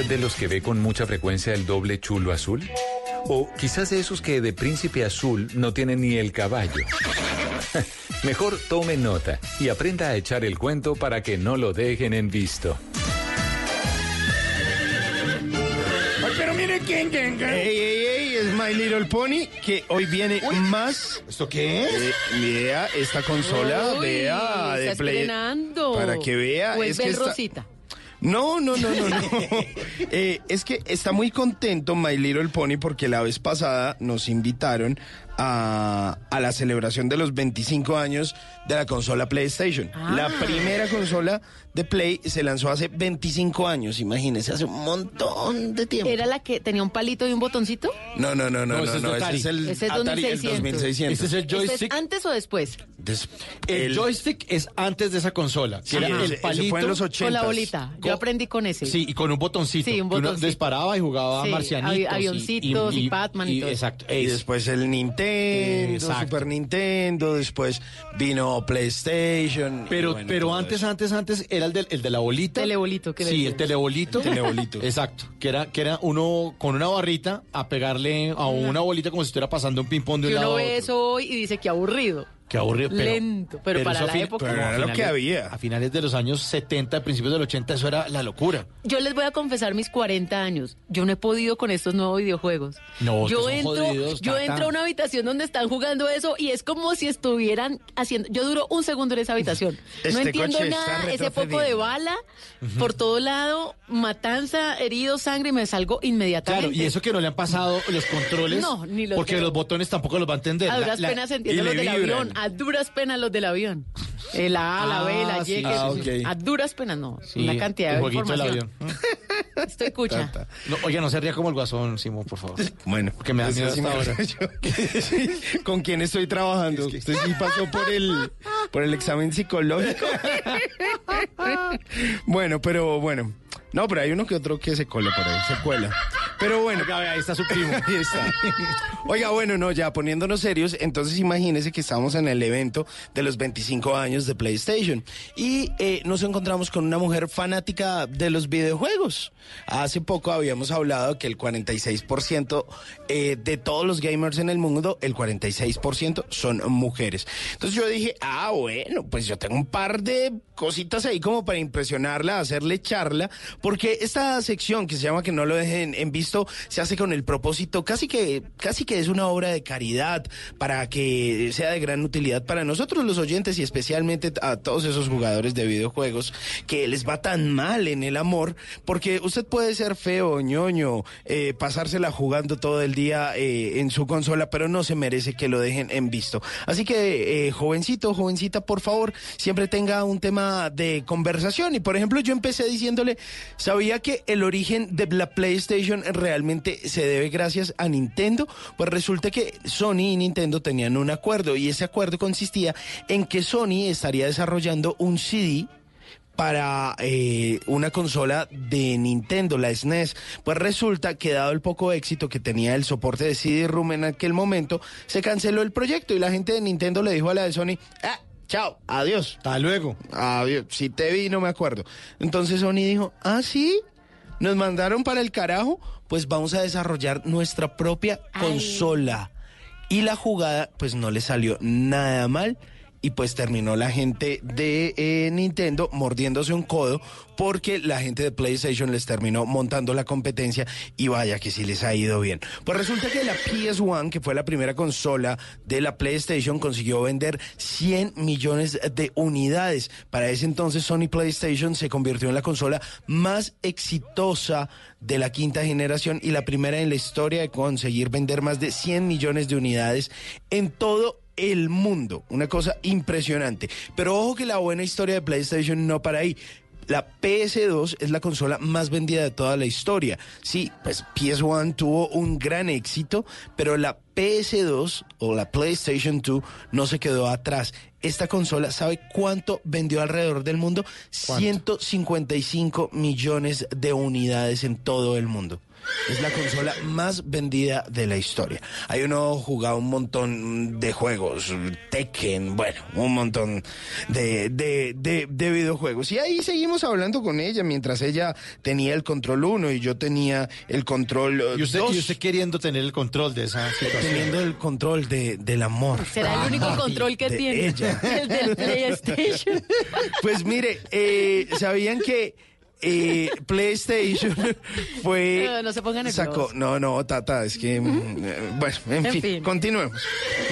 Usted de los que ve con mucha frecuencia el doble chulo azul? O quizás de esos que de príncipe azul no tienen ni el caballo. Mejor tome nota y aprenda a echar el cuento para que no lo dejen en visto. Ay, pero mire quién, quién, quién. Ey, ey, ey, es My Little Pony que hoy viene más. ¿Esto qué es? Eh, vea esta consola, Uy, vea de está Play. estrenando. Para que vea, O es que está- Rosita. No, no, no, no, no. Eh, es que está muy contento My Little Pony porque la vez pasada nos invitaron a, a la celebración de los 25 años de la consola PlayStation. Ah. La primera consola de Play se lanzó hace 25 años, imagínense, hace un montón de tiempo. ¿Era la que tenía un palito y un botoncito? No, no, no, no, No, no, ese es no, ese es el Ese es Atari, el 2600. 2600. Este es el ¿Este es joystick. antes o después? Des- El, el- joystick es antes de esa consola. Que Sí, era ese- el ese palito. fue en los 80. Con la bolita. Yo aprendí con ese. Sí, y con un botoncito. Sí, un que uno botoncito. disparaba y jugaba Sí, marcianitos. avi- y- avioncitos y Batman y todo. Exacto. Y ese. después el Nintendo, Exacto. Super Nintendo, después vino PlayStation. Pero, bueno, pero antes, eso. antes, antes era el, del, el de la bolita. Telebolito, que Sí, el telebolito. El telebolito. Exacto. Que era, que era uno con una barrita a pegarle a una bolita como si estuviera pasando un ping-pong de un lado uno a ve otro. eso hoy y dice que aburrido. Qué aburrido. Pero, Lento, pero para la época. Pero era lo que había. A finales de los años 70, principios del 80, eso era la locura. Yo les voy a confesar mis 40 años. Yo no he podido con estos nuevos videojuegos. No, yo entro, jodidos, yo entro a una habitación donde están jugando eso y es como si estuvieran haciendo. Yo duro un segundo en esa habitación. no Este entiendo nada. Ese poco de bala por todo lado, matanza, herido, sangre y me salgo inmediatamente. Claro, y eso que no le han pasado los controles. No, ni los Porque los botones tampoco los va a entender. A duras la- penas entiendo los del vibran. avión. A duras penas los del avión. El A, la B, la Ah, Y. sí. que- Ah, ok. A duras penas no. Sí, una cantidad el de jueguito del información. avión. Estoy cucha. No, oiga, no se ría como el guasón, Simón, por favor. Bueno, Porque me da miedo hasta ahora. ¿Con quién estoy trabajando? Usted sí pasó por el, por el examen psicológico. bueno, pero bueno. No, pero hay uno que otro que se cola por ahí, se cuela. Pero bueno. ahí está su primo. Ahí está. Oiga, bueno, no, ya poniéndonos serios, entonces imagínese que estamos en el evento de los 25 años de PlayStation y eh, nos encontramos con una mujer fanática de los videojuegos. Hace poco habíamos hablado que el 46% eh, de todos los gamers en el mundo, el 46% son mujeres. Entonces yo dije, ah, bueno, pues yo tengo un par de cositas ahí como para impresionarla, hacerle charla, porque esta sección que se llama Que no lo dejen en visto se hace con el propósito casi que, casi que es una obra de caridad para que sea de gran utilidad para nosotros los oyentes y especialmente a todos esos jugadores de videojuegos que les va tan mal en el amor, porque usted puede ser feo, ñoño, eh, pasársela jugando todo el día eh, en su consola, pero no se merece que lo dejen en visto. Así que, eh, jovencito, jovencita, por favor, siempre tenga un tema de conversación. Y por ejemplo, yo empecé diciéndole, ¿sabía que el origen de la PlayStation realmente se debe gracias a Nintendo? Pues resulta que Sony y Nintendo tenían un acuerdo y ese acuerdo consistía en que Sony estaría desarrollando un CD para eh, una consola de Nintendo, la SNES. Pues resulta que dado el poco éxito que tenía el soporte de CD-ROOM en aquel momento, se canceló el proyecto y la gente de Nintendo le dijo a la de Sony, ah, chao, adiós. Hasta luego. Adiós, si te vi no me acuerdo. Entonces Sony dijo, ah, sí, nos mandaron para el carajo, pues vamos a desarrollar nuestra propia consola. Y la jugada, pues no le salió nada mal. Y pues terminó la gente de eh, Nintendo mordiéndose un codo porque la gente de PlayStation les terminó montando la competencia y vaya que sí les ha ido bien. Pues resulta que la PS1, que fue la primera consola de la PlayStation, consiguió vender 100 millones de unidades. Para ese entonces Sony PlayStation se convirtió en la consola más exitosa de la quinta generación y la primera en la historia de conseguir vender más de 100 millones de unidades en todo el mundo. Una cosa impresionante. Pero ojo que la buena historia de PlayStation no para ahí. La PS2 es la consola más vendida de toda la historia. Sí, pues PS1 tuvo un gran éxito, pero la PS2 o la PlayStation 2 no se quedó atrás. Esta consola, ¿sabe cuánto vendió alrededor del mundo? 155 millones de unidades en todo el mundo. Es la consola más vendida de la historia. Hay uno jugado un montón de juegos, Tekken, bueno, un montón de, de, de, de videojuegos. Y ahí seguimos hablando con ella mientras ella tenía el control 1 y yo tenía el control Y usted, dos. y usted queriendo tener el control de esa situación. Teniendo el control de, del amor. Será el único control que de tiene. ella. El del PlayStation. Pues mire, eh, ¿sabían que eh, PlayStation fue... No, no se pongan sacó, No, no, Tata, es que... mm, eh, bueno, en, En fin, fin. continuemos.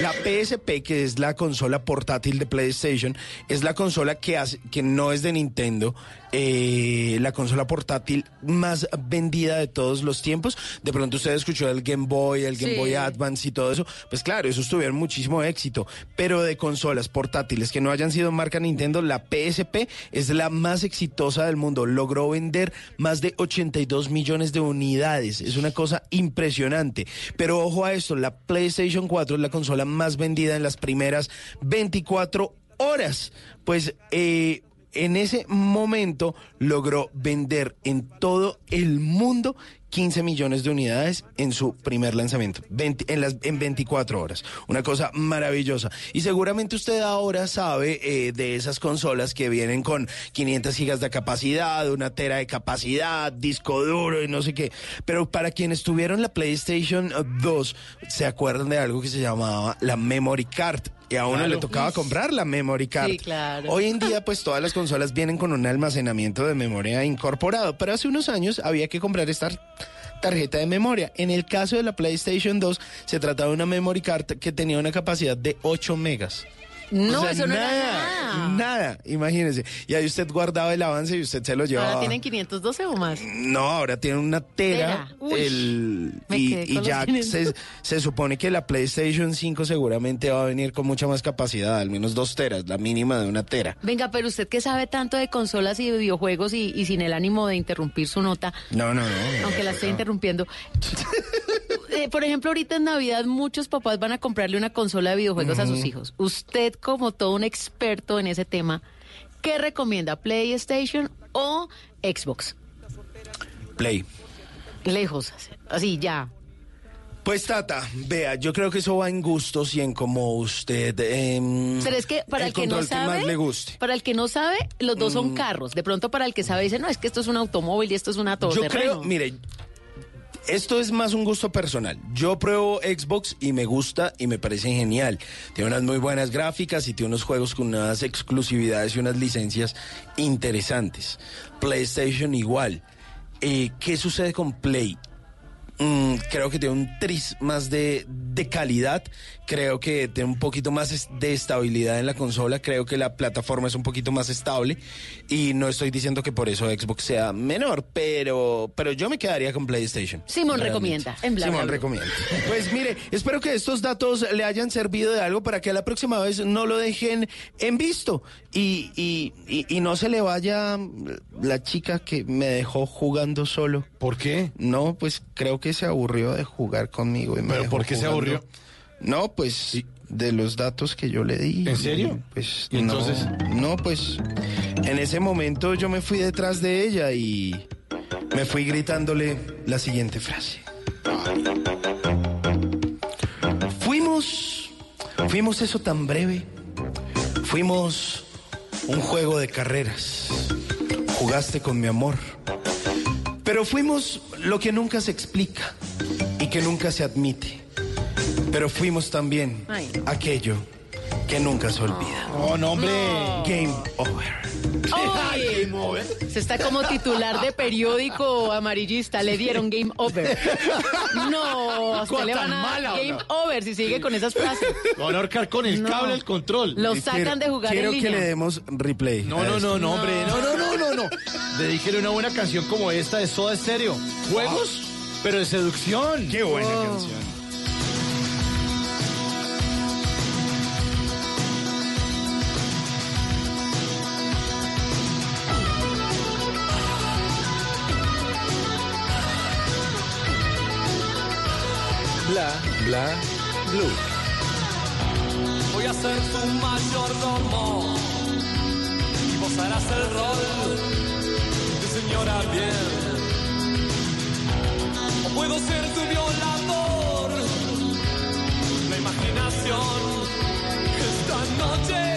La PSP, que es la consola portátil de PlayStation, es la consola que, hace, que no es de Nintendo, eh, la consola portátil más vendida de todos los tiempos. De pronto usted escuchó el Game Boy, el Game Sí. Boy Advance y todo eso. Pues claro, esos tuvieron muchísimo éxito. Pero de consolas portátiles que no hayan sido marca Nintendo, la PSP es la más exitosa del mundo. Logró vender más de 82 millones de unidades. Es una cosa impresionante. Pero ojo a esto, la PlayStation 4 es la consola más vendida en las primeras 24 horas. Pues eh, en ese momento logró vender en todo el mundo 15 millones de unidades en su primer lanzamiento, 20 en, las, en 24 horas. Una cosa maravillosa. Y seguramente usted ahora sabe eh, de esas consolas que vienen con 500 gigas de capacidad, una tera de capacidad, disco duro y no sé qué. Pero para quienes tuvieron la PlayStation 2, se acuerdan de algo que se llamaba la Memory Card. Y a uno Claro. le tocaba comprar la memory card. Sí, claro. Hoy en día, pues todas las consolas vienen con un almacenamiento de memoria incorporado, pero hace unos años había que comprar esta tarjeta de memoria. En el caso de la PlayStation 2, se trataba de una memory card que tenía una capacidad de 8 megas. No, O sea, eso no nada, era nada. Nada, imagínese. Y ahí usted guardaba el avance y usted se lo llevaba. Ahora tienen 512 o más. No, ahora tiene una tera. Tera. Uy. el, y ya los 500. se, se supone que la PlayStation 5 seguramente va a venir con mucha más capacidad, al menos dos teras, la mínima de una tera. Venga, pero usted que sabe tanto de consolas y de videojuegos y, y sin el ánimo de interrumpir su nota, No, no, no. aunque la esté interrumpiendo. Eh, por ejemplo, ahorita en Navidad muchos papás van a comprarle una consola de videojuegos a sus hijos. Usted, como todo un experto en ese tema, ¿qué recomienda? ¿PlayStation o Xbox? Play. Lejos, así ya. Pues Tata, vea, yo creo que eso va en gustos y en como usted... em, Pero es que para el, que no sabe, más le guste. para el que no sabe, los dos son carros. De pronto para el que sabe dice, no, es que esto es un automóvil y esto es una Yo todoterreno. creo, mire, esto es más un gusto personal. Yo pruebo Xbox y me gusta y me parece genial. Tiene unas muy buenas gráficas y tiene unos juegos con unas exclusividades y unas licencias interesantes. PlayStation igual. Eh, ¿Qué sucede con Play? Mm, creo que tiene un tris más de, de calidad. Creo que tiene un poquito más de estabilidad en la consola. Creo que la plataforma es un poquito más estable. Y no estoy diciendo que por eso Xbox sea menor, pero, pero yo me quedaría con PlayStation. Simón recomienda, en Bla, Simón Bla, Bla. recomienda. Pues mire, espero que estos datos le hayan servido de algo para que la próxima vez no lo dejen en visto. Y, y, y, y no se le vaya la chica que me dejó jugando solo. ¿Por qué? No, pues creo que se aburrió de jugar conmigo. y me ¿Pero por qué se aburrió? No, pues de los datos que yo le di. ¿En serio? Pues ¿Y entonces? No, no, pues en ese momento yo me fui detrás de ella y me fui gritándole la siguiente frase. Fuimos, fuimos eso tan breve. Fuimos un juego de carreras. Jugaste con mi amor. Pero fuimos lo que nunca se explica y que nunca se admite. Pero fuimos también Ay. aquello que nunca se olvida. Oh, no, hombre. Game over. Ay, se está como titular de periódico amarillista. Le dieron game over. No, a usted Cosa le van a dar mala, game ¿no? over si sigue con esas frases. Van a ahorcar con el No. cable del control. Lo Y sacan quiero- de jugar Quiero en que línea. le demos replay. No, no, no, no, hombre. No, no, no, no, no. Dedíquele una buena canción como esta de Soda Stereo. Juegos, pero de seducción. Qué buena Oh. canción. Bla, bla, blue. Voy a ser tu mayordomo y vos harás el rol de señora bien. O puedo ser tu violador. La imaginación esta noche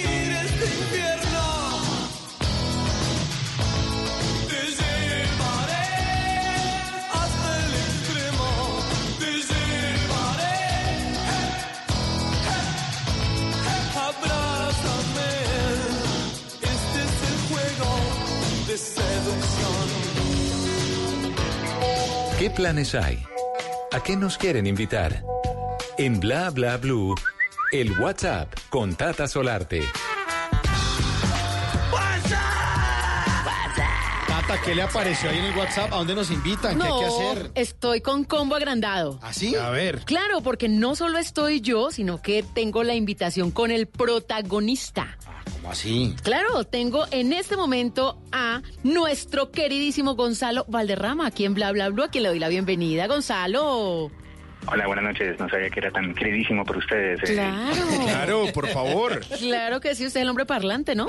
¿Qué planes hay? ¿A qué nos quieren invitar? En Bla Bla Blue, el WhatsApp con Tata Solarte. Tata, ¿qué le apareció ahí en el WhatsApp? ¿A dónde nos invitan? ¿Qué hay que hacer? estoy con combo agrandado. ¿Así? A ver. Claro, porque no solo estoy yo, sino que tengo la invitación con el protagonista. ¿Cómo así? Claro, tengo en este momento a nuestro queridísimo Gonzalo Valderrama, aquí en Bla Bla Bla, a quien le doy la bienvenida. Gonzalo. Hola, buenas noches. No sabía que era tan queridísimo por ustedes. eh. Claro. Claro, por favor. Claro que sí, usted es el hombre parlante, ¿no?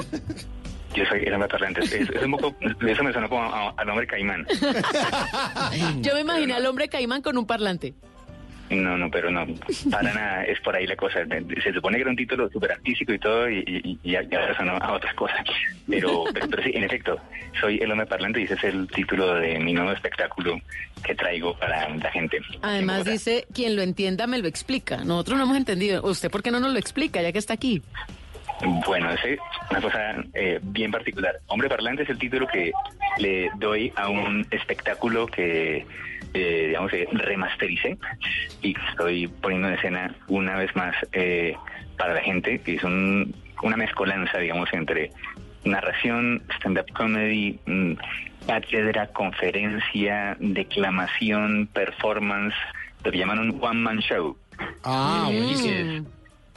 Yo soy el hombre parlante. Es, es un poco, eso me sonó como al hombre caimán. Yo me imaginé al hombre caimán con un parlante. No, no, pero no, para nada, es por ahí la cosa. Se supone que era un título súper artístico y todo, y, y, y ya, ya sonó a otras cosas. Pero, pero, pero sí, en efecto, soy el hombre parlante y ese es el título de mi nuevo espectáculo que traigo para la gente. Además dice, quien lo entienda me lo explica. Nosotros no hemos entendido. ¿Usted por qué no nos lo explica, ya que está aquí? Bueno, es una cosa eh, bien particular. Hombre Parlante es el título que le doy a un espectáculo que, eh, digamos, eh, remastericé y estoy poniendo en escena una vez más eh, para la gente, que es un- una mezcolanza, digamos, entre narración, stand-up comedy, mm, cátedra, conferencia, declamación, performance, lo que llaman un one-man show. Ah, Y que es-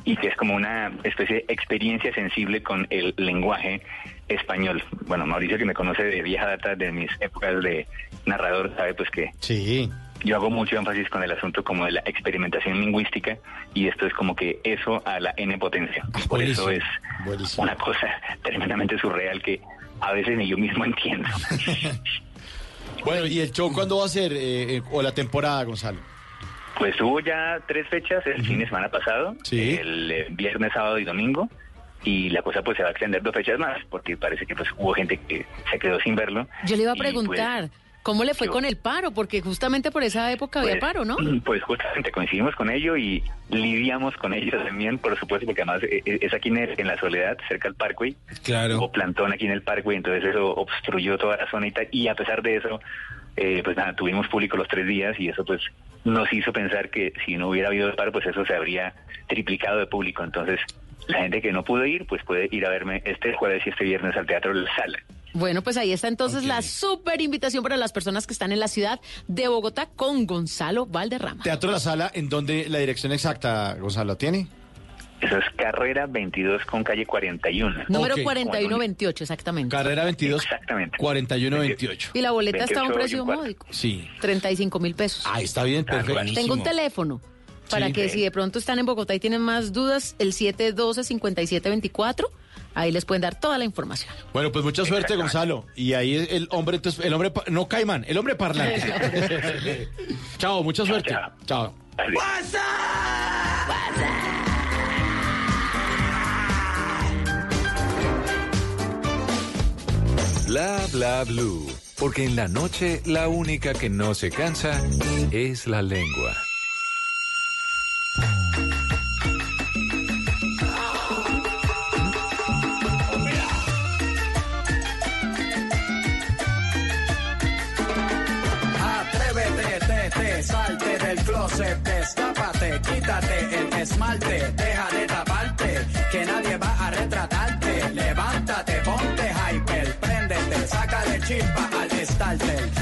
y que es como una especie de experiencia sensible con el lenguaje español. Bueno, Mauricio, que me conoce de vieja data, de mis épocas de narrador, sabe pues que Sí. yo hago mucho énfasis con el asunto como de la experimentación lingüística y esto es como que eso a la n potencia. Por eso es buenísimo. una cosa tremendamente surreal que a veces ni yo mismo entiendo. Bueno, ¿y el show cuándo va a ser? eh, eh, o la temporada, Gonzalo. Pues hubo ya tres fechas el fin de semana pasado, Sí. el eh, viernes, sábado y domingo, y la cosa pues se va a extender dos fechas más, porque parece que pues hubo gente que se quedó sin verlo. Yo le iba a Y, pues, preguntar, ¿cómo le fue con el paro? Porque justamente por esa época había Pues, paro, ¿no? Pues justamente coincidimos con ello y lidiamos con ello también, por supuesto, porque además eh, eh, es aquí en, el- en la soledad, cerca al Parkway. Claro. Hubo plantón aquí en el Parkway, entonces eso obstruyó toda la zona y tal. Y a pesar de eso, eh, pues nada, tuvimos público los tres días y eso pues nos hizo pensar que si no hubiera habido el paro, pues eso se habría triplicado de público. Entonces, la gente que no pudo ir, pues puede ir a verme este jueves y este viernes al Teatro La Sala. Bueno, pues ahí está entonces la super invitación para las personas que están en la ciudad de Bogotá con Gonzalo Valderrama. Teatro La Sala, ¿en dónde la dirección exacta, Gonzalo, tiene? Eso es carrera 22 con calle 41. Número Ok. 4128, exactamente. Carrera 22, Exactamente. 4128. Y la boleta está a un 28 precio módico. Sí. 35 mil pesos. Ah, está bien, perfecto. Tengo un teléfono para Sí. que si de pronto están en Bogotá y tienen más dudas, el 712-5724, ahí les pueden dar toda la información. Bueno, pues mucha suerte, Gonzalo. Y ahí el hombre, entonces, el hombre, no Caimán, el hombre parlante. chao, mucha suerte. Chao. Bla bla blue. Porque en la noche la única que no se cansa es la lengua. Destápate, quítate el esmalte, deja de taparte, que nadie va a retratarte. Levántate, ponte hyper, préndete, sácale chispa al starter.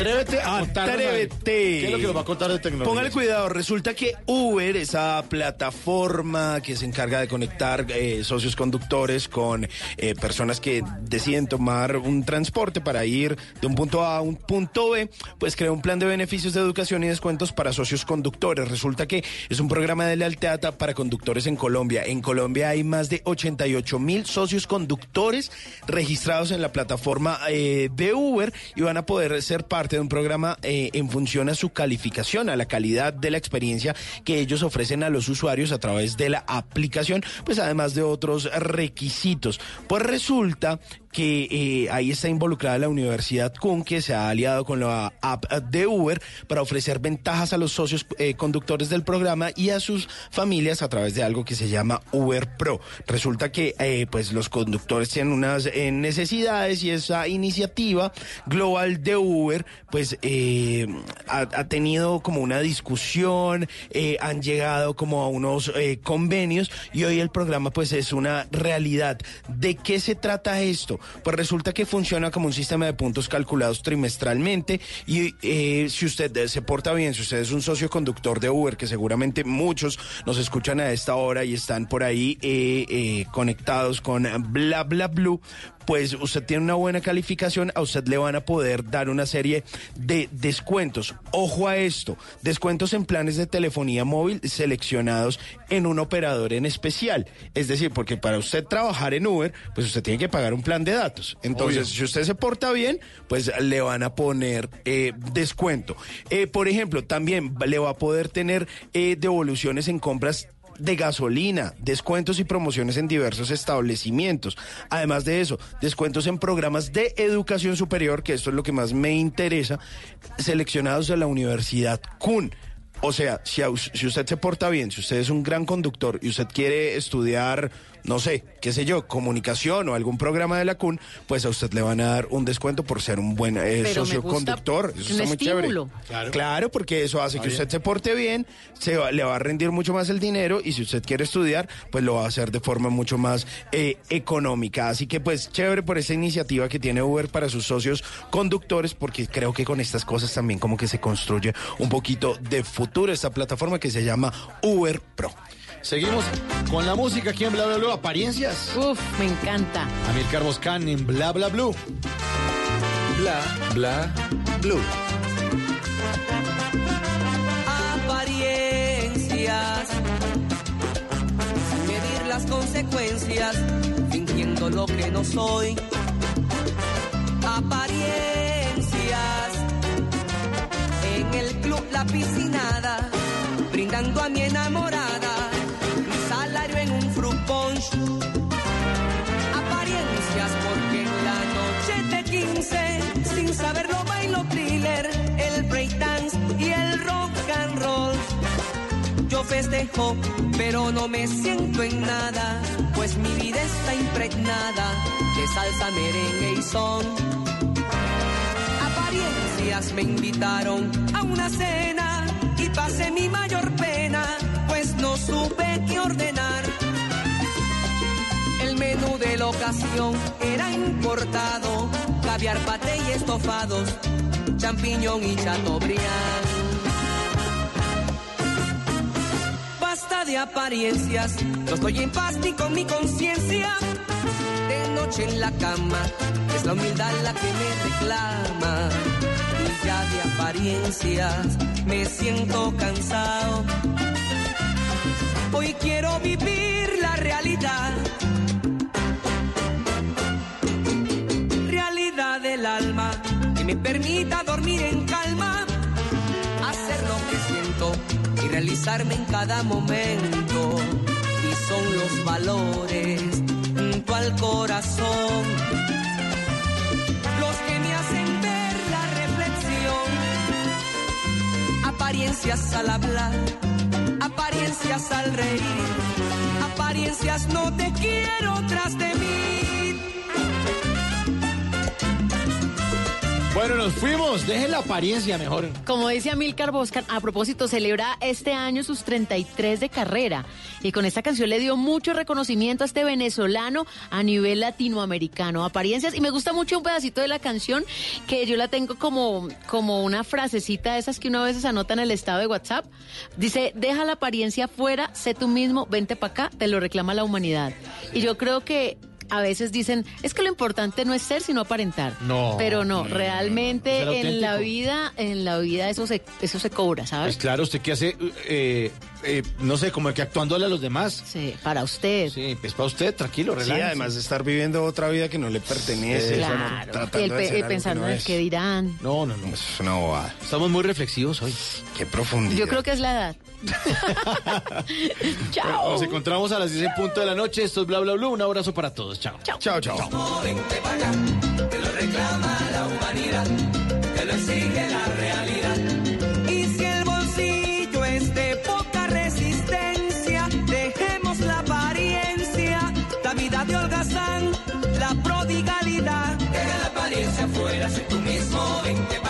Atrévete a contarnos, Atrévete. ¿Qué es lo que nos va a contar de tecnología? Póngale cuidado, resulta que Uber, esa plataforma que se encarga de conectar eh, socios conductores con eh, personas que deciden tomar un transporte para ir de un punto A a un punto B, pues creó un plan de beneficios de educación y descuentos para socios conductores. Resulta que es un programa de lealtad para conductores en Colombia. En Colombia hay más de 88 mil socios conductores registrados en la plataforma eh, de Uber y van a poder ser parte de un programa eh, en función a su calificación, a la calidad de la experiencia que ellos ofrecen a los usuarios a través de la aplicación, pues además de otros requisitos. Pues resulta que eh, ahí está involucrada la Universidad CUN, que se ha aliado con la app de Uber para ofrecer ventajas a los socios eh, conductores del programa y a sus familias a través de algo que se llama Uber Pro. Resulta que eh, pues los conductores tienen unas eh, necesidades y esa iniciativa global de Uber pues eh, ha, ha tenido como una discusión, eh, han llegado como a unos eh, convenios y hoy el programa pues es una realidad. ¿De qué se trata esto? Pues resulta que funciona como un sistema de puntos calculados trimestralmente y eh, si usted se porta bien, si usted es un socio conductor de Uber, que seguramente muchos nos escuchan a esta hora y están por ahí eh, eh, conectados con bla bla blue, pues usted tiene una buena calificación, a usted le van a poder dar una serie de descuentos. Ojo a esto, descuentos en planes de telefonía móvil seleccionados en un operador en especial. Es decir, porque para usted trabajar en Uber, pues usted tiene que pagar un plan de datos. Entonces, Obvio. si usted se porta bien, pues le van a poner eh, descuento. Eh, por ejemplo, también le va a poder tener eh, devoluciones en compras de gasolina, descuentos y promociones en diversos establecimientos. Además de eso, descuentos en programas de educación superior, que esto es lo que más me interesa, seleccionados de la Universidad CUN. O sea, si, a si usted se porta bien, si usted es un gran conductor y usted quiere estudiar, no sé, qué sé yo, comunicación o algún programa de la CUN, pues a usted le van a dar un descuento por ser un buen eh, Pero me socio gusta conductor. Eso un está muy chévere. estímulo. Claro. porque eso hace que usted se porte bien, se va- le va a rendir mucho más el dinero y si usted quiere estudiar, pues lo va a hacer de forma mucho más eh, económica. Así que pues chévere por esa iniciativa que tiene Uber para sus socios conductores, porque creo que con estas cosas también como que se construye un poquito de futuro esta plataforma que se llama Uber Pro. Seguimos con la música aquí en Bla Bla Blue. Apariencias. Uf, me encanta. Amilcar Moscán en Bla Bla Blue. Bla bla blue. apariencias, sin medir las consecuencias, fingiendo lo que no soy. Apariencias, en el club La Piscinada, brindando a mi enamorada, Apariencias, porque en la noche de 15, sin saberlo bailo thriller, el breakdance y el rock and roll. Yo festejo, pero no me siento en nada, pues mi vida está impregnada de salsa, merengue y son. Apariencias me invitaron a una cena y pasé mi mayor pena, pues no supe qué ordenar. La ocasión era importado caviar, pate y estofados, champiñón y chateaubriand. Basta de apariencias, no estoy en paz ni con mi conciencia. De noche en la cama, es la humildad la que me reclama. Y ya de apariencias, me siento cansado. Hoy quiero vivir la realidad. Alma que me permita dormir en calma, hacer lo que siento y realizarme en cada momento. Y son los valores junto al corazón los que me hacen ver la reflexión. Apariencias al hablar, apariencias al reír, apariencias no te quiero tras de mí. Bueno, nos fuimos. Dejen la apariencia mejor. Como dice Amilcar Boscan, a propósito, celebra este año sus 33 de carrera. Y con esta canción le dio mucho reconocimiento a este venezolano a nivel latinoamericano. Apariencias. Y me gusta mucho un pedacito de la canción que yo la tengo como, como una frasecita de esas que uno a veces anota en el estado de WhatsApp. Dice, deja la apariencia fuera, sé tú mismo, vente para acá, te lo reclama la humanidad. Y yo creo que a veces dicen, es que lo importante no es ser, sino aparentar. No. Pero no, realmente no, no. Ser en la vida, en la vida eso se, eso se cobra, ¿sabes? Pues claro, usted que hace, eh, eh, no sé, como que actuándole a los demás. Sí, para usted. Sí, es para usted, tranquilo, Sí, relájese. además de estar viviendo otra vida que no le pertenece. Sí, eso no, Claro. tratando Y el pe- pensando no en es. qué dirán. No, no, no. Es una bobada. Estamos muy reflexivos hoy. Qué profundidad. Yo creo que es la edad. Chao. Nos encontramos a las 10 en punto de la noche. Esto es Bla Bla Blue. Un abrazo para todos. Chao. Chao, chao. Te lo reclama la humanidad, te lo exige la realidad. Y si el bolsillo es de poca resistencia, dejemos la apariencia, la vida de holgazán, la prodigalidad. Deja la apariencia fuera, sé tú mismo, vente para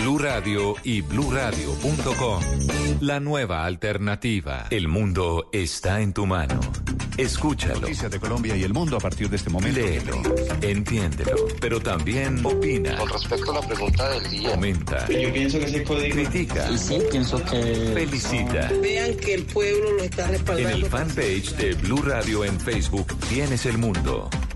Blue Radio y bluradio.com. La nueva alternativa. El mundo está en tu mano. Escúchalo. Noticias de Colombia y el mundo a partir de este momento. Léelo, entiéndelo, pero también opina. Con respecto a la pregunta del día. Comenta. Yo pienso que ese código... Critica. Sí, pienso que... Felicita. Vean que el pueblo lo está En respaldando. el fanpage de Blue Radio en Facebook tienes el mundo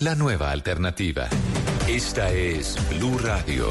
La nueva alternativa. Esta es Blue Radio.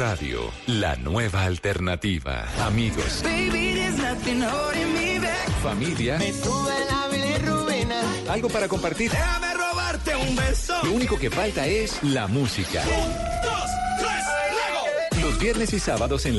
Radio, la nueva alternativa. Amigos, familia, algo para compartir. Déjame robarte un beso. Lo único que falta es la música. Un, dos, tres, luego. Los viernes y sábados en la